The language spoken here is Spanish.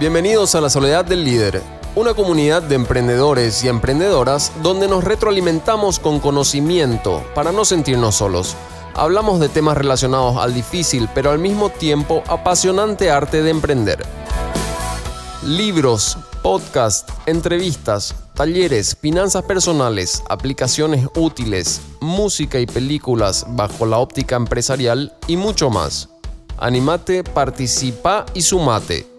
Bienvenidos a la Soledad del Líder, una comunidad de emprendedores y emprendedoras donde nos retroalimentamos con conocimiento para no sentirnos solos. Hablamos de temas relacionados al difícil pero al mismo tiempo apasionante arte de emprender. Libros, podcasts, entrevistas, talleres, finanzas personales, aplicaciones útiles, música y películas bajo la óptica empresarial y mucho más. Animate, participa y sumate.